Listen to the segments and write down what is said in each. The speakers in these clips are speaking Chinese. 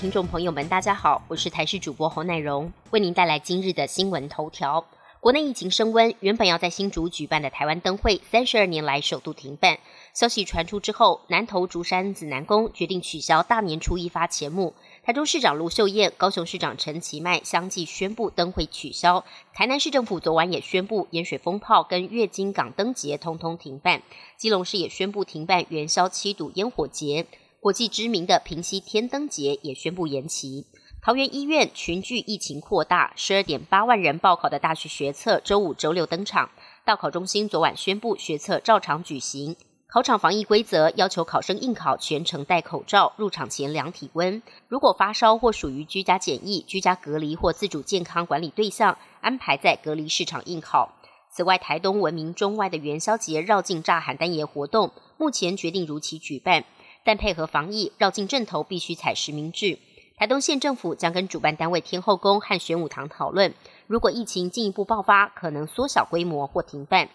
听众朋友们，大家好，我是台视主播侯乃荣，为您带来今日的新闻头条。国内疫情升温，原本要在新竹举办的台湾灯会，三十二年来首度停办。消息传出之后，南投竹山紫南宫决定取消大年初一发钱目。台中市长卢秀燕、高雄市长陈其迈相继宣布灯会取消。台南市政府昨晚也宣布盐水风炮跟月经港灯节通通停办。基隆市也宣布停办元宵七堵烟火节。国际知名的平息天灯节也宣布延期。桃园医院群聚疫情扩大，十二点八万人报考的大学学测周五、周六登场。到考中心昨晚宣布学测照常举行。考场防疫规则要求考生应考全程戴口罩，入场前量体温。如果发烧或属于居家检疫、居家隔离或自主健康管理对象，安排在隔离市场应考。此外，台东闻名中外的元宵节绕境炸喊单爷活动，目前决定如期举办，但配合防疫，绕进阵头必须采实名制。台东县政府将跟主办单位天后宫和玄武堂讨论，如果疫情进一步爆发，可能缩小规模或停办。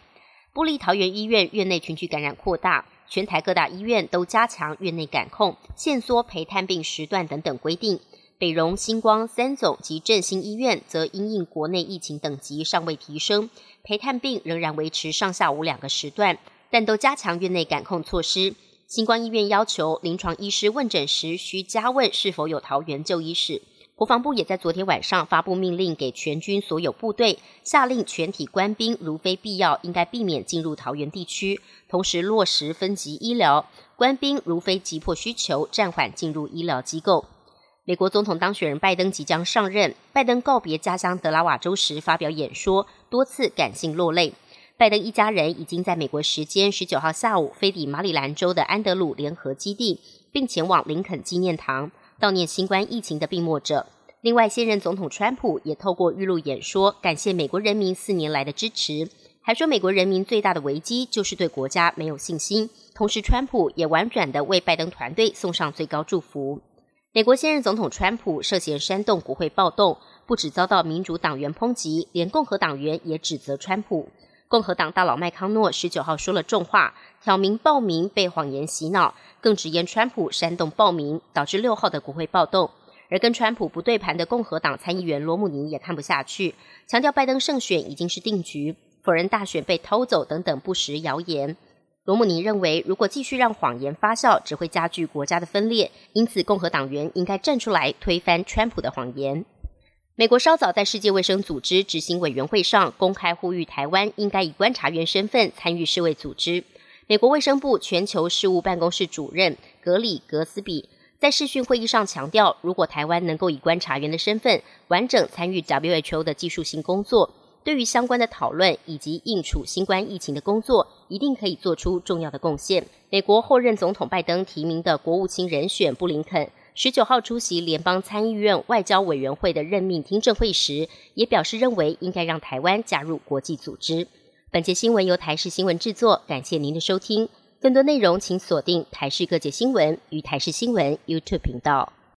布利桃园医院院内群聚感染扩大，全台各大医院都加强院内感控、限缩陪探病时段等等规定。北荣、星光三总及振兴医院则因应国内疫情等级尚未提升，陪探病仍然维持上下午两个时段，但都加强院内感控措施。新光医院要求临床医师问诊时需加问是否有桃园就医史。国防部也在昨天晚上发布命令，给全军所有部队下令全体官兵，如非必要，应该避免进入桃园地区。同时落实分级医疗，官兵如非急迫需求，暂缓进入医疗机构。美国总统当选人拜登即将上任，拜登告别家乡德拉瓦州时发表演说，多次感性落泪。拜登一家人已经在美国时间十九号下午飞抵马里兰州的安德鲁联合基地，并前往林肯纪念堂悼念新冠疫情的病末者。另外，现任总统川普也透过预录演说，感谢美国人民四年来的支持，还说美国人民最大的危机就是对国家没有信心。同时，川普也婉转的为拜登团队送上最高祝福。美国现任总统川普涉嫌煽动国会暴动，不止遭到民主党员抨击，连共和党员也指责川普。共和党大佬麦康诺十九号说了重话，挑明暴民被谎言洗脑，更直言川普煽动暴民，导致六号的国会暴动。而跟川普不对盘的共和党参议员罗姆尼也看不下去，强调拜登胜选已经是定局，否认大选被偷走等等不实谣言。罗姆尼认为，如果继续让谎言发酵，只会加剧国家的分裂，因此共和党员应该站出来推翻川普的谎言。美国稍早在世界卫生组织执行委员会上公开呼吁，台湾应该以观察员身份参与世卫组织。美国卫生部全球事务办公室主任格里格斯比在视讯会议上强调，如果台湾能够以观察员的身份完整参与 WHO 的技术性工作，对于相关的讨论以及应处新冠疫情的工作，一定可以做出重要的贡献。美国后任总统拜登提名的国务卿人选布林肯。十九号出席联邦参议院外交委员会的任命听证会时，也表示认为应该让台湾加入国际组织。本节新闻由台视新闻制作，感谢您的收听。更多内容请锁定台视各界新闻与台视新闻 YouTube 频道。